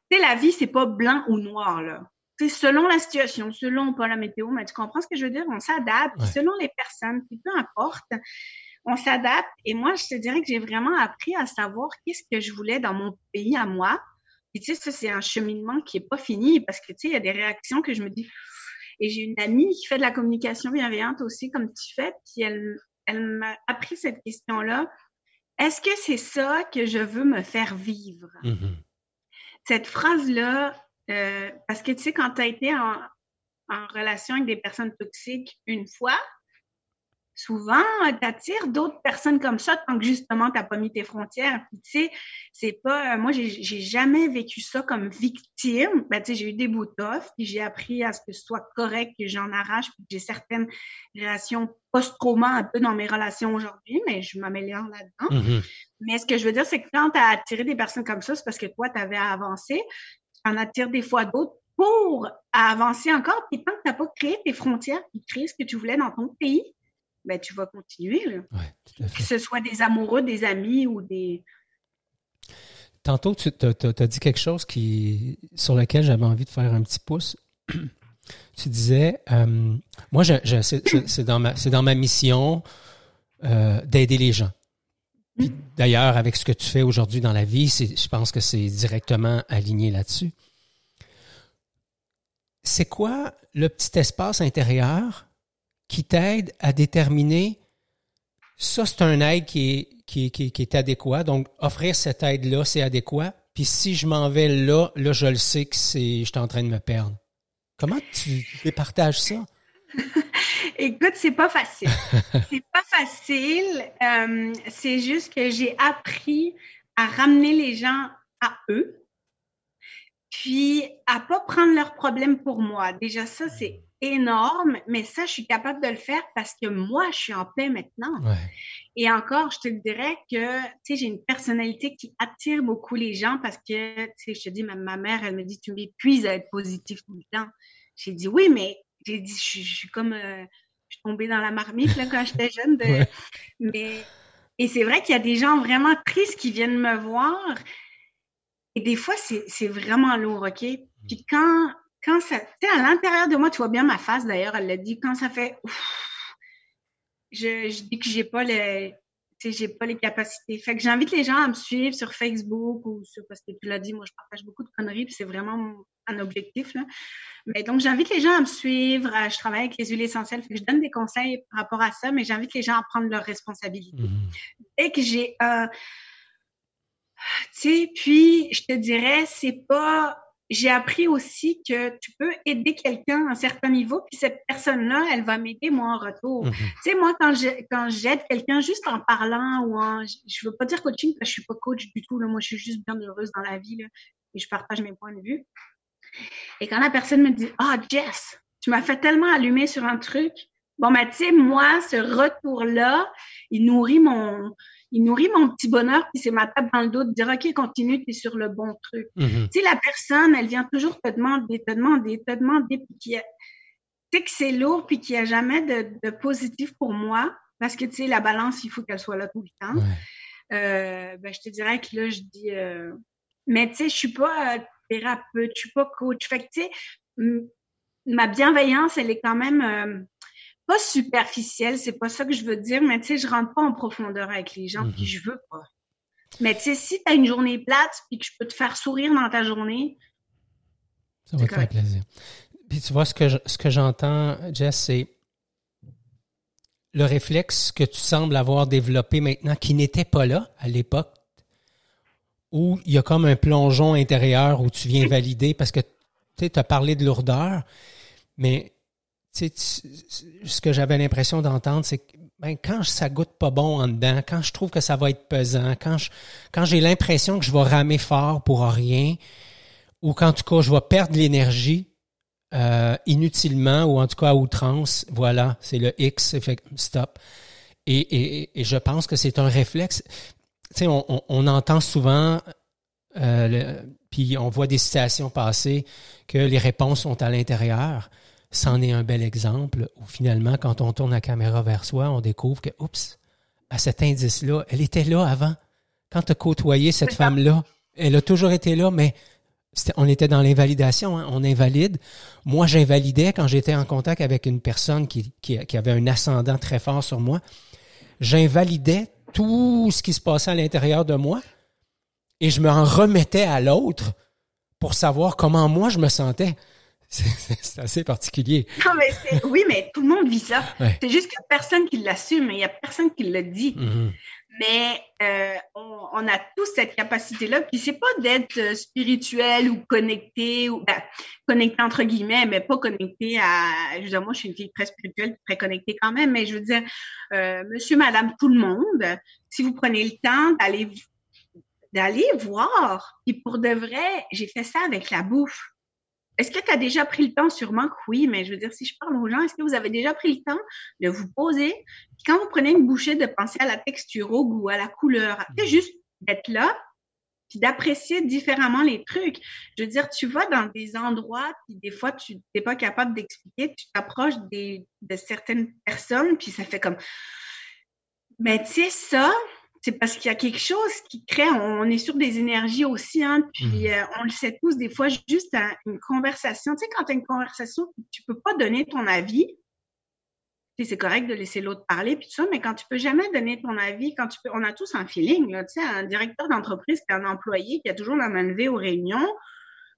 Tu sais, la vie, c'est pas blanc ou noir, là. C'est selon la situation, selon pas la météo, mais tu comprends ce que je veux dire? On s'adapte, selon les personnes, puis peu importe, on s'adapte. Et moi, je te dirais que j'ai vraiment appris à savoir qu'est-ce que je voulais dans mon pays à moi. Et tu sais, ça, c'est un cheminement qui est pas fini parce que, tu sais, il y a des réactions que je me dis. Et j'ai une amie qui fait de la communication bienveillante aussi, comme tu fais, puis elle, elle m'a appris cette question-là est-ce que c'est ça que je veux me faire vivre? Mm-hmm. Cette phrase-là, euh, parce que tu sais, quand tu as été en, relation avec des personnes toxiques une fois, souvent, tu attires d'autres personnes comme ça tant que justement, tu n'as pas mis tes frontières. Puis, tu sais, c'est pas. Euh, moi, j'ai jamais vécu ça comme victime. Ben, tu sais, j'ai eu des bouts off, puis j'ai appris à ce que ce soit correct, que j'en arrache, puis j'ai certaines relations post-trauma un peu dans mes relations aujourd'hui, mais je m'améliore là-dedans. Mm-hmm. Mais ce que je veux dire, c'est que quand tu as attiré des personnes comme ça, c'est parce que toi, tu avais avancé. Tu en attires des fois d'autres pour avancer encore. Puis tant que tu n'as pas créé tes frontières, puis créé ce que tu voulais dans ton pays, ben, tu vas continuer. Que ce soit des amoureux, des amis ou des. Tantôt, tu as, dit quelque chose qui, sur lequel j'avais envie de faire un petit pouce. tu disais, euh, moi, c'est dans, ma, dans ma mission euh, d'aider les gens. D'ailleurs, avec ce que tu fais aujourd'hui dans la vie, je pense que c'est directement aligné là-dessus. C'est quoi le petit espace intérieur qui t'aide à déterminer ça, c'est un aide qui est, qui, qui, qui est adéquat. Donc, offrir cette aide-là, c'est adéquat. Puis si je m'en vais là, là, je le sais que c'est, je suis en train de me perdre. Comment tu départages ça? Écoute, c'est pas facile. c'est pas facile. Euh, c'est juste que j'ai appris à ramener les gens à eux, puis à pas prendre leurs problèmes pour moi. Déjà, ça, c'est énorme, mais ça, je suis capable de le faire parce que moi, je suis en paix maintenant. Et encore, je te dirais que, tu sais, j'ai une personnalité qui attire beaucoup les gens parce que, tu sais, je te dis, ma, ma mère, elle me dit, tu m'épuises à être positif tout le temps. J'ai dit, oui, mais j'ai dit, je, suis comme, euh, je suis tombée dans la marmite là, quand j'étais jeune. De, mais, et c'est vrai qu'il y a des gens vraiment tristes qui viennent me voir. Et des fois, c'est vraiment lourd, OK? Puis quand quand ça, tu sais, à l'intérieur de moi, tu vois bien ma face d'ailleurs, elle l'a dit, quand ça fait, je, je dis que j'ai pas les, tu sais, j'ai pas les capacités. Fait que j'invite les gens à me suivre sur Facebook ou sur, parce que tu l'as dit, moi, je partage beaucoup de conneries, puis c'est vraiment un objectif, là. Mais donc, j'invite les gens à me suivre. Je travaille avec les huiles essentielles, fait que je donne des conseils par rapport à ça, mais j'invite les gens à prendre leurs responsabilités. Mmh. Et que j'ai, euh, tu sais, puis, je te dirais, c'est pas, j'ai appris aussi que tu peux aider quelqu'un à un certain niveau, puis cette personne-là, elle va m'aider moi en retour. Mhm. Tu sais, moi, quand je, quand j'aide quelqu'un juste en parlant ou en, je veux pas dire coaching parce que je suis pas coach du tout, là, moi, je suis juste bien heureuse dans la vie, là, et je partage mes points de vue. Et quand la personne me dit, ah, Jess, tu m'as fait tellement allumer sur un truc. Bon, ben, tu sais, moi, ce retour-là, il nourrit mon, il nourrit mon petit bonheur, puis c'est ma table dans le dos de dire, OK, continue, tu es sur le bon truc. Mm-hmm. Tu sais, la personne, elle vient toujours te demander, te demander, te demander, puis tu sais que c'est lourd, puis qu'il n'y a jamais de, positif pour moi, parce que, tu sais, la balance, il faut qu'elle soit là tout le temps. euh, ben, je te dirais que là, je dis, euh, mais tu sais, je suis pas euh, thérapeute, je suis pas coach. Fait que, tu sais, ma bienveillance, elle est quand même pas superficielle, c'est pas ça que je veux dire, mais tu sais, je rentre pas en profondeur avec les gens, puis mm-hmm. je veux pas. Mais tu sais, si tu as une journée plate, puis que je peux te faire sourire dans ta journée, ça va te faire plaisir. Puis tu vois, ce que, ce que j'entends, Jess, c'est le réflexe que tu sembles avoir développé maintenant, qui n'était pas là à l'époque, où il y a comme un plongeon intérieur où tu viens valider parce que tu as parlé de lourdeur, mais ce que j'avais l'impression d'entendre, c'est que ben, quand ça goûte pas bon en dedans, quand je trouve que ça va être pesant, quand je, quand j'ai l'impression que je vais ramer fort pour rien, ou qu'en tout cas je vais perdre l'énergie, euh, inutilement ou en tout cas à outrance. Voilà, c'est le X, fait stop. Et, et, je pense que c'est un réflexe. Tu sais, on, on, entend souvent, euh, puis on voit des citations passer que les réponses sont à l'intérieur. C'en est un bel exemple où finalement, quand on tourne la caméra vers soi, on découvre que, oups, à cet indice-là, elle était là avant. Quand tu as côtoyé cette femme-là, elle a toujours été là, mais on était dans l'invalidation, hein. on invalide. Moi, j'invalidais quand j'étais en contact avec une personne qui, qui, avait un ascendant très fort sur moi. J'invalidais tout ce qui se passait à l'intérieur de moi et je me en remettais à l'autre pour savoir comment moi je me sentais. C'est assez particulier. Non, mais oui, mais tout le monde vit ça. C'est juste qu'il n'y a personne qui l'assume, il n'y a personne qui le dit. Mm-hmm mais euh, on, a tous cette capacité-là. Puis c'est pas d'être euh, spirituel ou connecté, ou ben, connecté entre guillemets, mais pas connecté à. Je veux dire, moi, je suis une fille très spirituelle, très connectée quand même, mais je veux dire, euh, monsieur, madame, tout le monde, si vous prenez le temps d'aller d'aller voir, puis pour de vrai, j'ai fait ça avec la bouffe. Est-ce que tu as déjà pris le temps? Sûrement que oui, mais je veux dire, si je parle aux gens, est-ce que vous avez déjà pris le temps de vous poser? Puis quand vous prenez une bouchée, de penser à la texture, au goût, à la couleur, c'est mhm. juste d'être là, puis d'apprécier différemment les trucs. Je veux dire, tu vas dans des endroits, puis des fois, tu n'es pas capable d'expliquer, tu t'approches de certaines personnes, puis ça fait comme... Mais tu sais, ça, c'est parce qu'il y a quelque chose qui crée, on est sur des énergies aussi, hein, puis mmh. euh, on le sait tous, des fois, juste une conversation. Tu sais, quand tu as une conversation, tu peux pas donner ton avis. C'est correct de laisser l'autre parler, puis tout ça, mais quand tu peux jamais donner ton avis, quand tu peux, on a tous un feeling, là, tu sais, un directeur d'entreprise qui un employé qui a toujours la main levée aux réunions,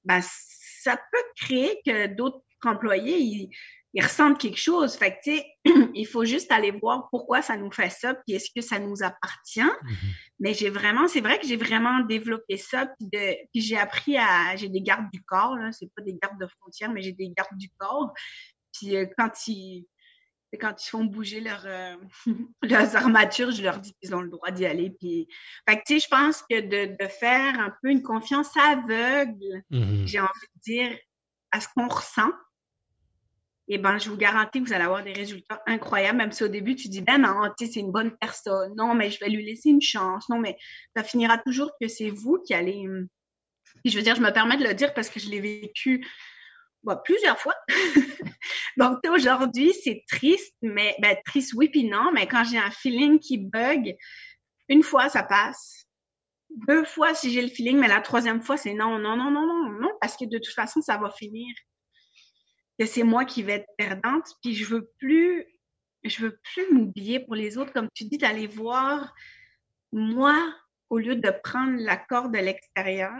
ben, ça peut créer que d'autres employés, ils, ils ressentent quelque chose. Fait que, tu sais, il faut juste aller voir pourquoi ça nous fait ça, puis est-ce que ça nous appartient. Mm-hmm. Mais j'ai vraiment, c'est vrai que j'ai vraiment développé ça, puis, de, puis j'ai appris à, j'ai des gardes du corps, là, c'est pas des gardes de frontières, mais j'ai des gardes du corps. Puis euh, quand ils, quand ils font bouger leur, euh, leurs armatures, je leur dis qu'ils ont le droit d'y aller. Puis, fait que, tu sais, je pense que de, de, faire un peu une confiance aveugle, mm-hmm. j'ai envie de dire, à ce qu'on ressent, eh ben, je vous garantis que vous allez avoir des résultats incroyables, même si au début, tu dis, ben non, c'est une bonne personne, non, mais je vais lui laisser une chance, non, mais ça finira toujours que c'est vous qui allez... Hum, je veux dire, je me permets de le dire parce que je l'ai vécu plusieurs fois. Donc, aujourd'hui, c'est triste, mais ben, triste, oui, puis non, mais quand j'ai un feeling qui bug, une fois, ça passe. Deux fois, si j'ai le feeling, mais la troisième fois, c'est non, non, non, non, non, non, parce que de toute façon, ça va finir que c'est moi qui vais être perdante, puis je veux plus, je veux plus m'oublier pour les autres, comme tu dis, d'aller voir moi au lieu de prendre l'accord de l'extérieur.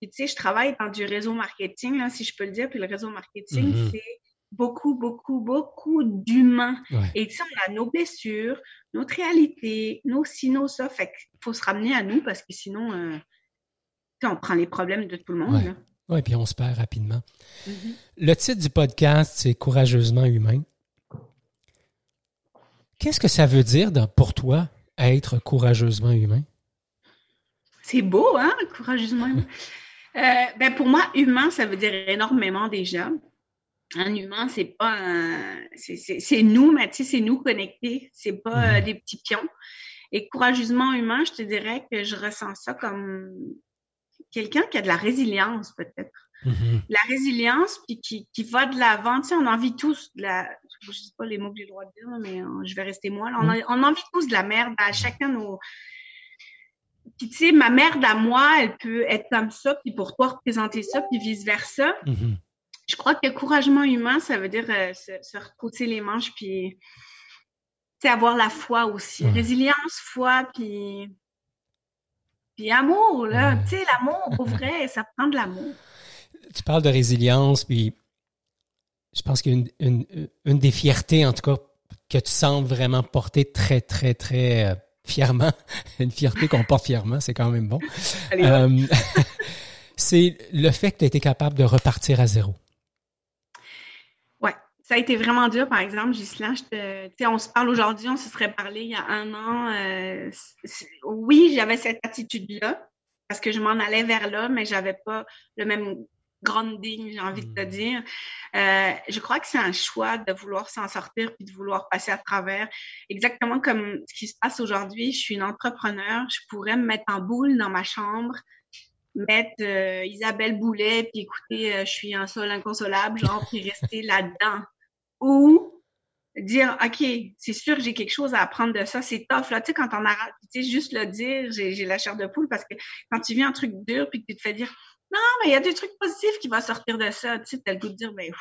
Puis tu sais, je travaille dans du réseau marketing, là, si je peux le dire, puis le réseau marketing, mm-hmm. c'est beaucoup, beaucoup, beaucoup d'humains. Et tu sais, on a nos blessures, notre réalité, nos si, nos ça. Fait qu'il faut se ramener à nous parce que sinon, euh, on prend les problèmes de tout le monde. Oui, puis on se perd rapidement. Mm-hmm. Le titre du podcast, c'est Courageusement humain. Qu'est-ce que ça veut dire pour toi, être courageusement humain? C'est beau, hein, courageusement humain. Euh, ben pour moi, humain, ça veut dire énormément déjà. Un humain, c'est pas c'est nous, mais c'est nous connectés. C'est pas mm-hmm. des petits pions. Et courageusement humain, je te dirais que je ressens ça comme quelqu'un qui a de la résilience peut-être. Mm-hmm. La résilience, puis qui, qui va de l'avant. Tu sais, on envie tous de la... Je sais pas les mots que j'ai le droit de dire, mais euh, je vais rester moi. On, a, on, envie tous de la merde à chacun nos... Puis tu sais, ma merde à moi, elle peut être comme ça, puis pour toi représenter ça, puis vice-versa. Mhm. Je crois que couragement humain, ça veut dire euh, se, se les manches, puis avoir la foi aussi. Résilience, foi, puis... Puis amour, là. Tu sais, l'amour, pour vrai, ça prend de l'amour. Tu parles de résilience, puis je pense qu'une une, une des fiertés, en tout cas, que tu sens vraiment porter très, très, très euh, fièrement, une fierté qu'on porte fièrement, c'est quand même bon, Euh, c'est le fait que tu as été capable de repartir à zéro. Ça a été vraiment dur, par exemple, Ghislain. je te- Tu sais, on se parle aujourd'hui, on se serait parlé il y a un an. euh, oui, j'avais cette attitude-là parce que je m'en allais vers là, mais j'avais pas le même grounding, j'ai envie de te Mm. dire. Euh, je crois que c'est un choix de vouloir s'en sortir puis de vouloir passer à travers. Exactement comme ce qui se passe aujourd'hui. Je suis une entrepreneur. Je pourrais me mettre en boule dans ma chambre, mettre euh, Isabelle Boulet puis écouter euh, Je suis un sol inconsolable, genre, puis rester là-dedans. Ou dire, OK, c'est sûr, j'ai quelque chose à apprendre de ça. C'est tough, là. Tu sais, quand on arrête, tu sais, juste le dire, j'ai la chair de poule parce que quand tu vis un truc dur puis que tu te fais dire, non, mais il y a des trucs positifs qui vont sortir de ça, tu sais, t'as le goût de dire, ben, pff,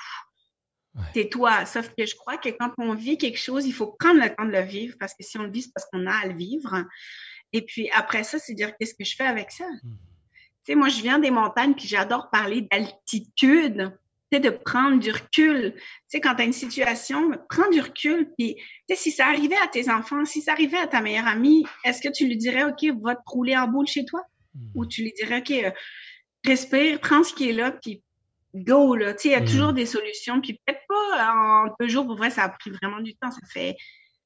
Ouais. c'est toi. Sauf que je crois que quand on vit quelque chose, il faut prendre le temps de le vivre parce que si on le vit, c'est parce qu'on a à le vivre. Et puis après ça, c'est dire, qu'est-ce que je fais avec ça? Mhm. Tu sais, moi, je viens des montagnes, puis j'adore parler d'altitude, de prendre du recul. Tu sais, quand tu as une situation, prends du recul, puis, tu sais, si ça arrivait à tes enfants, si ça arrivait à ta meilleure amie, est-ce que tu lui dirais, OK, va te rouler en boule chez toi? Mhm. Ou tu lui dirais, OK, euh, respire, prends ce qui est là, puis go, là. Tu sais, il y a Mm. toujours des solutions, puis peut-être pas en deux jours, pour vrai, ça a pris vraiment du temps. Ça fait,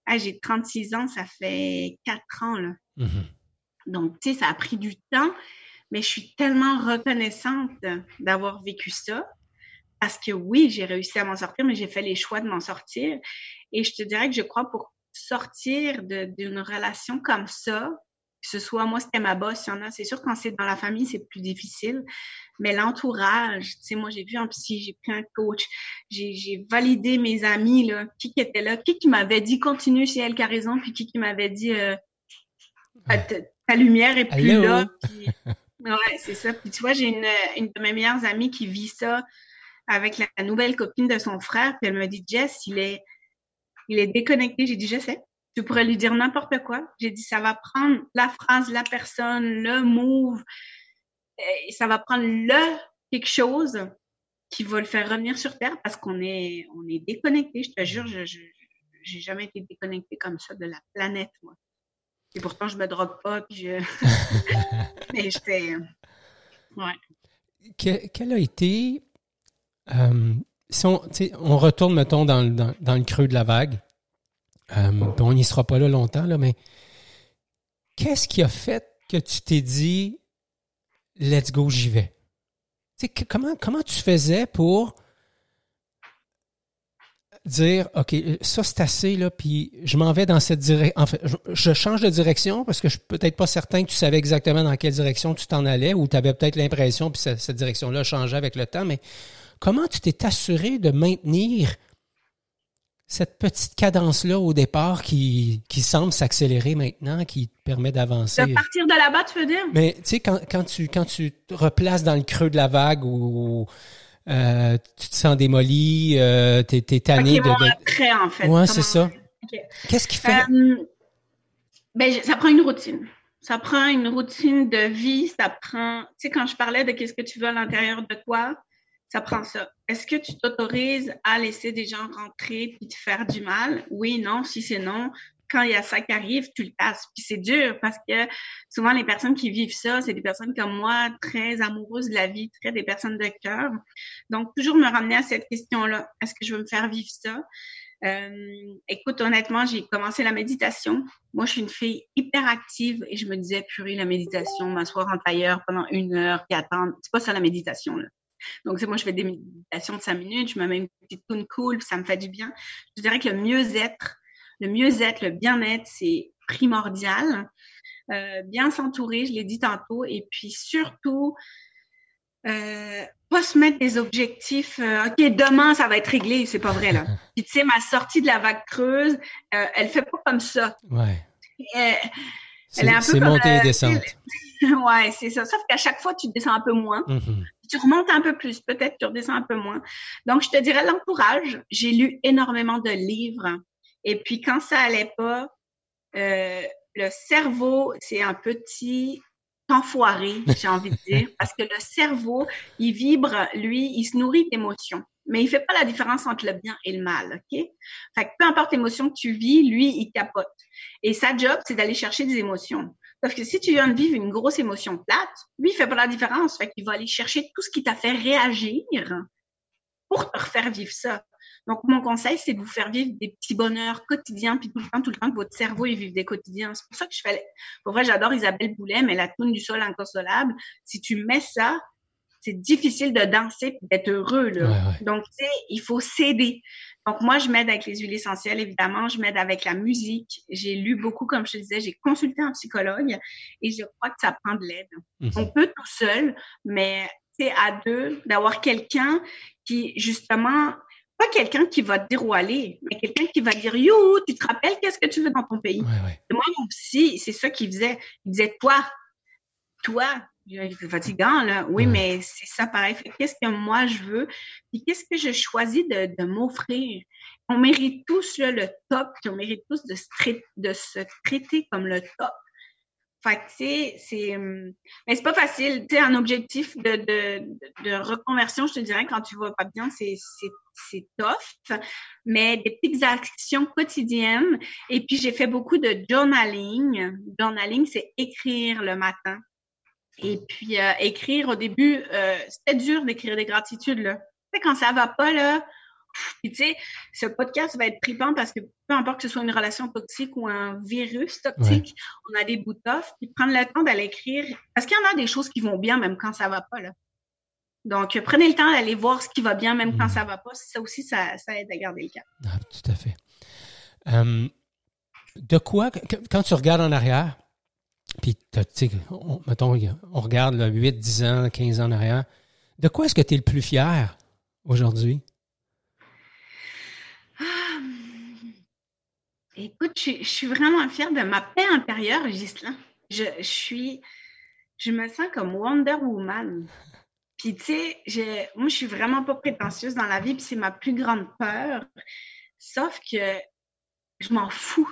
ah, j'ai 36 ans, ça fait quatre ans, là. Mhm. Donc, tu sais, ça a pris du temps, mais je suis tellement reconnaissante d'avoir vécu ça. Parce que oui, j'ai réussi à m'en sortir, mais j'ai fait les choix de m'en sortir. Et je te dirais que je crois pour sortir d'une relation comme ça, que ce soit moi, c'était ma boss, il y en a, c'est sûr, quand c'est dans la famille, c'est plus difficile. Mais l'entourage, tu sais, moi, j'ai vu un psy, j'ai pris un coach, j'ai validé mes amis, là, qui qui était là, qui qui m'avait dit continue, c'est elle qui a raison, puis qui qui m'avait dit euh, ta, ta lumière est plus là. Puis, ouais, c'est ça. Puis tu vois, j'ai une, une de mes meilleures amies qui vit ça avec la, nouvelle copine de son frère, puis elle me dit Jess, il est, il est déconnecté. J'ai dit je sais. Tu pourrais lui dire n'importe quoi. J'ai dit ça va prendre la phrase, la personne, le move, et ça va prendre le quelque chose qui va le faire revenir sur terre parce qu'on est on est déconnecté. Je te jure, je, j'ai jamais été déconnecté comme ça de la planète, moi. Et pourtant, je me drogue pas, puis je. Mais j'étais. Ouais. Que- quel a été. Euh, si on, retourne, mettons, dans, le- creux de la vague. Euh, on n'y sera pas là longtemps, là, mais qu'est-ce qui a fait que tu t'es dit let's go, j'y vais? Comment, tu faisais pour dire OK, ça c'est assez, là, puis je m'en vais dans cette direction. En fait, je, change de direction parce que je suis peut-être pas certain que tu savais exactement dans quelle direction tu t'en allais ou tu avais peut-être l'impression, puis ce- cette direction-là changeait avec le temps, mais comment tu t'es assuré de maintenir cette petite cadence-là au départ qui, qui semble s'accélérer maintenant, qui te permet d'avancer? De partir de là-bas, tu veux dire? Mais tu sais, quand, quand, tu, quand tu te replaces dans le creux de la vague ou euh, tu te sens démoli, euh, t'es, t'es tanné de... mon de- après, en fait. Ouais, c'est ça. Qu'est-ce qui fait... Euh, ben, ça prend une routine. Ça prend une routine de vie. Ça prend. Tu sais, quand je parlais de qu'est-ce que tu veux à l'intérieur de toi, ça prend ça. Est-ce que tu t'autorises à laisser des gens rentrer puis te faire du mal? Oui, non. Si c'est non, quand il y a ça qui arrive, tu le passes. Puis c'est dur parce que souvent les personnes qui vivent ça, c'est des personnes comme moi, très amoureuses de la vie, très des personnes de cœur. Donc, toujours me ramener à cette question-là. Est-ce que je veux me faire vivre ça? Euh, écoute, honnêtement, j'ai commencé la méditation. Moi, je suis une fille hyper active et je me disais, purée, la méditation, m'asseoir en tailleur pendant une heure, puis attendre. C'est pas ça la méditation, là. Donc, c'est moi, je fais des méditations de cinq minutes, je me mets une petite tune cool, puis ça me fait du bien. Je dirais que le mieux-être, le mieux-être, le bien-être, c'est primordial. Euh, bien s'entourer, je l'ai dit tantôt, et puis surtout, euh, pas se mettre des objectifs. euh, ok, demain ça va être réglé, c'est pas vrai là. Puis tu sais, ma sortie de la vague creuse, elle fait pas comme ça. Ouais. C'est montée et descente. ouais, c'est ça. Sauf qu'à chaque fois, tu descends un peu moins. Mm-hmm. Tu remontes un peu plus. Peut-être tu redescends un peu moins. Donc, je te dirais l'encourage. J'ai lu énormément de livres. Et puis, quand ça allait pas, euh, le cerveau, c'est un petit enfoiré, j'ai envie de dire, parce que le cerveau, il vibre, lui, il se nourrit d'émotions. Mais il fait pas la différence entre le bien et le mal, OK? Fait que peu importe l'émotion que tu vis, lui, il capote. Et sa job, c'est d'aller chercher des émotions. Parce que si tu viens de vivre une grosse émotion plate, lui, il fait pas la différence. Fait qu'il va aller chercher tout ce qui t'a fait réagir pour te refaire vivre ça. Donc, mon conseil, c'est de vous faire vivre des petits bonheurs quotidiens, puis tout le temps, tout le temps, que votre cerveau il vive des quotidiens. C'est pour ça que je fais. Pour vrai, j'adore Isabelle Boulet, mais la toune du sol inconsolable. Si tu mets ça, c'est difficile de danser et d'être heureux. Là. Donc, tu sais, il faut s'aider. Donc, moi, je m'aide avec les huiles essentielles, évidemment. Je m'aide avec la musique. J'ai lu beaucoup, comme je te disais. J'ai consulté un psychologue et je crois que ça prend de l'aide. Mhm. On peut tout seul, mais c'est à deux, d'avoir quelqu'un qui, justement, pas quelqu'un qui va te dire où aller, mais quelqu'un qui va dire You, tu te rappelles qu'est-ce que tu veux dans ton pays? moi, mon psy, c'est ça qu'il faisait. Il disait Toi, toi, c'est fatigant, là. Oui, mais c'est ça pareil. Qu'est-ce que moi je veux? Puis qu'est-ce que je choisis de, m'offrir? On mérite tous le top, puis on mérite tous de de se traiter comme le top. Fait que, c'est, hum, mais c'est pas facile. Tu sais, un objectif de, de, reconversion, je te dirais, quand tu vas pas bien, c'est, c'est, c'est tough. Mais des petites actions quotidiennes. Et puis, j'ai fait beaucoup de journaling. Journaling, c'est écrire le matin. Et puis, euh, écrire au début, euh, c'était dur d'écrire des gratitudes, là. Tu sais, quand ça va pas, là, puis, tu sais, ce podcast va être tripant parce que peu importe que ce soit une relation toxique ou un virus toxique, on a des bouts d'off. Puis, prendre le temps d'aller écrire. Parce qu'il y en a des choses qui vont bien même quand ça va pas, là. Donc, prenez le temps d'aller voir ce qui va bien même quand mm. ça va pas. Ça aussi, ça, aide à garder le cap. Ah, tout à fait. Hum, de quoi, quand tu regardes en arrière, puis, tu sais, mettons, on regarde 8, 10 ans, 15 ans en arrière, de quoi est-ce que tu es le plus fier aujourd'hui? Écoute, je, suis vraiment fière de ma paix intérieure, Ghislain. Je, je suis, je me sens comme Wonder Woman. Puis, tu sais, moi, je suis vraiment pas prétentieuse dans la vie, puis c'est ma plus grande peur. Sauf que je m'en fous.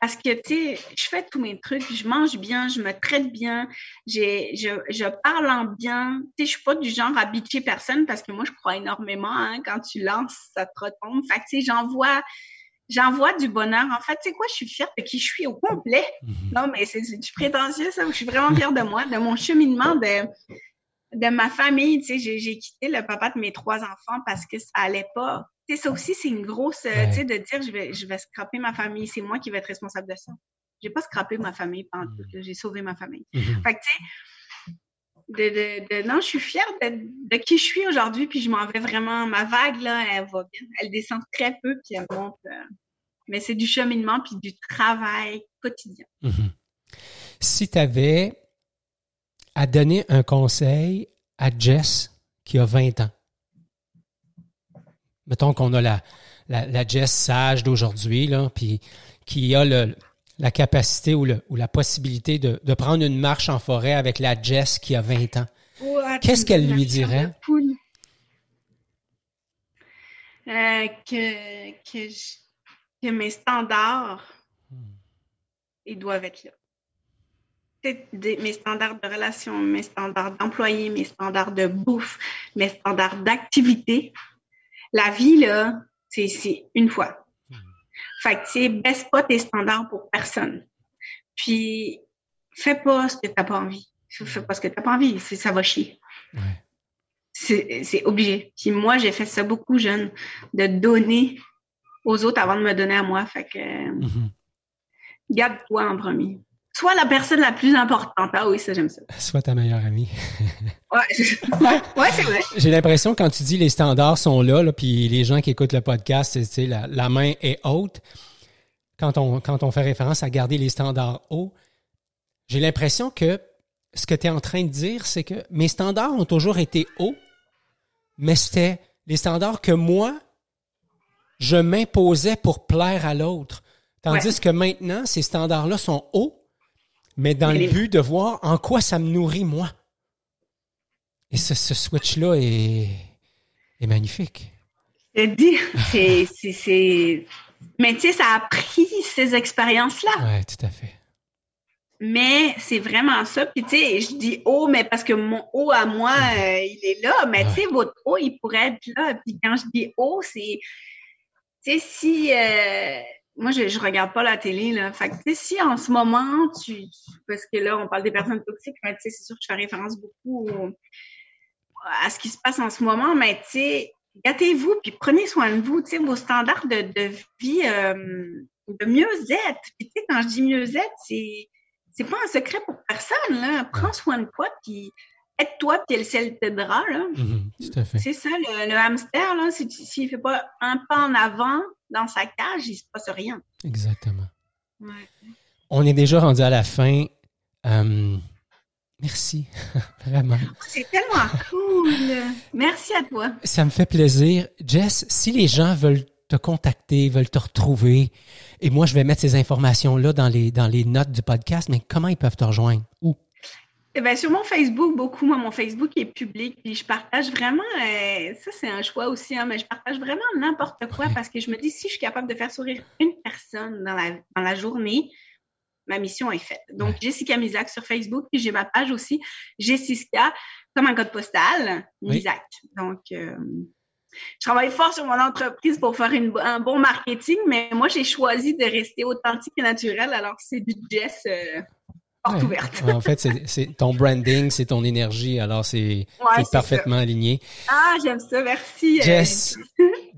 Parce que, tu sais, je fais tous mes trucs, je mange bien, je me traite bien, je, je parle en bien. Tu sais, je suis pas du genre à bitcher personne parce que moi, je crois énormément, hein, quand tu lances, ça te retombe. Fait que, tu sais, j'envoie j'envoie du bonheur. En fait, tu sais quoi, je suis fière de qui je suis au complet. Mhm. Non, mais c'est du prétentieux, ça. Je suis vraiment fière de moi, de mon cheminement, de, de ma famille. Tu sais, j'ai quitté le papa de mes trois enfants parce que ça allait pas. Ça aussi, c'est une grosse, tu sais, de dire, je vais, je vais scraper ma famille. C'est moi qui vais être responsable de ça. J'ai pas scrappé ma famille pendant tout. Mhm. J'ai sauvé ma famille. Mhm. Fait que, tu sais, de, de, non, je suis fière de, de qui je suis aujourd'hui, puis je m'en vais vraiment. Ma vague, là, elle va bien. Elle descend très peu, puis elle monte. Euh, mais c'est du cheminement, puis du travail quotidien. Mhm. Si tu avais à donner un conseil à Jess qui a 20 ans, mettons qu'on a la, la, la Jess sage d'aujourd'hui, là, puis qui a le, la capacité ou, le, ou la possibilité de, de, prendre une marche en forêt avec la Jess qui a 20 ans. Qu'est-ce qu'elle lui dirait? Euh, que, que, que, mes standards, hmm. ils doivent être là. mes standards de relation, mes standards d'employé, mes standards de bouffe, mes standards d'activité. La vie, là, c'est une fois. Fait que, tu sais, baisse pas tes standards pour personne. Puis, fais pas ce que t'as pas envie. Fais pas ce que t'as pas envie. Ça va chier. C'est obligé. Puis moi, j'ai fait ça beaucoup jeune, de donner aux autres avant de me donner à moi. Fait que, mm-hmm. garde-toi en premier. Sois la personne la plus importante. Ah oui, ça, j'aime ça. Sois ta meilleure amie. ouais, ouais c'est vrai. J'ai l'impression, quand tu dis les standards sont là, là puis les gens qui écoutent le podcast, c'est la, la main est haute. Quand on, quand on fait référence à garder les standards hauts, j'ai l'impression que ce que tu es en train de dire, c'est que mes standards ont toujours été hauts, mais c'était les standards que moi, je m'imposais pour plaire à l'autre. Tandis que maintenant, ces standards-là sont hauts, mais dans le but de voir en quoi ça me nourrit moi. Et ce, ce switch-là est, est magnifique. Je dis, c'est, c'est, mais tu sais, ça a pris ces expériences-là. Oui, tout à fait. Mais c'est vraiment ça. Puis tu sais, je dis oh, mais parce que mon haut à moi, euh, il est là. Mais tu sais, votre haut, il pourrait être là. Puis quand je dis haut, c'est, tu sais, si euh, moi, je, je regarde pas la télé, là. Fait que, tu sais, si en ce moment, tu, parce que là, on parle des personnes toxiques, mais tu sais, c'est sûr que je fais référence beaucoup à ce qui se passe en ce moment, mais tu sais, gâtez-vous, puis prenez soin de vous, tu sais, vos standards de, de vie, euh, de mieux-être. Puis, tu sais, quand je dis mieux-être, c'est, c'est pas un secret pour personne, là. Prends soin de toi, puis aide-toi, puis le ciel t'aidera, là. Tout à fait. C'est ça, le, hamster, là, s'il ne fait pas un pas en avant dans sa cage, il ne se passe rien. Exactement. On est déjà rendu à la fin. Euh, merci, vraiment. C'est tellement cool. Merci à toi. Ça me fait plaisir. Jess, si les gens veulent te contacter, veulent te retrouver, et moi, je vais mettre ces informations-là dans les, dans les notes du podcast, mais comment ils peuvent te rejoindre? Où? Eh bien, sur mon Facebook, beaucoup. Moi, mon Facebook est public, puis je partage vraiment, euh, ça c'est un choix aussi, hein, mais je partage vraiment n'importe quoi parce que je me dis, si je suis capable de faire sourire une personne dans la, dans la journée, ma mission est faite. Donc, Jessica Misak sur Facebook, puis j'ai ma page aussi, Jessica, comme un code postal, Misak. Donc, euh, je travaille fort sur mon entreprise pour faire un bon marketing, mais moi, j'ai choisi de rester authentique et naturel. Alors, c'est du Jess euh, porte ouverte. en fait, c'est ton branding, c'est ton énergie. Alors, c'est parfaitement aligné. Ah, j'aime ça. Merci. Euh, Jess,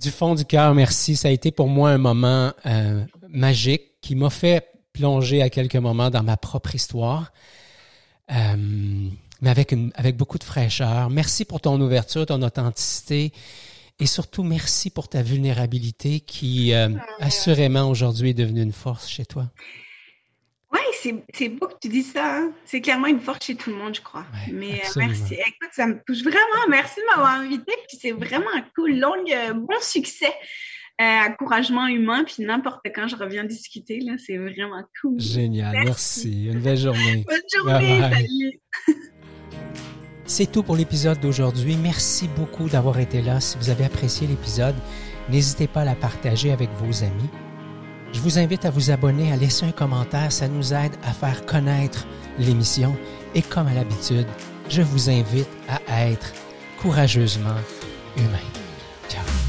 du fond du cœur, merci. Ça a été pour moi un moment euh, magique qui m'a fait plonger à quelques moments dans ma propre histoire. mais avec, une, avec beaucoup de fraîcheur. Merci pour ton ouverture, ton authenticité. Et surtout, merci pour ta vulnérabilité qui, euh, assurément, aujourd'hui est devenue une force chez toi. Oui, c'est beau que tu dis ça. Hein. C'est clairement une force chez tout le monde, je crois. Mais euh, merci. Écoute, ça me touche vraiment. Merci de m'avoir invité. Puis c'est vraiment un cool, long, euh, bon succès. encouragement humain, puis n'importe quand je reviens discuter, là, c'est vraiment cool. Génial, merci. Une belle journée. Bonne journée, salut. C'est tout pour l'épisode d'aujourd'hui. Merci beaucoup d'avoir été là. Si vous avez apprécié l'épisode, n'hésitez pas à la partager avec vos amis. Je vous invite à vous abonner, à laisser un commentaire. Ça nous aide à faire connaître l'émission. Et comme à l'habitude, je vous invite à être courageusement humain.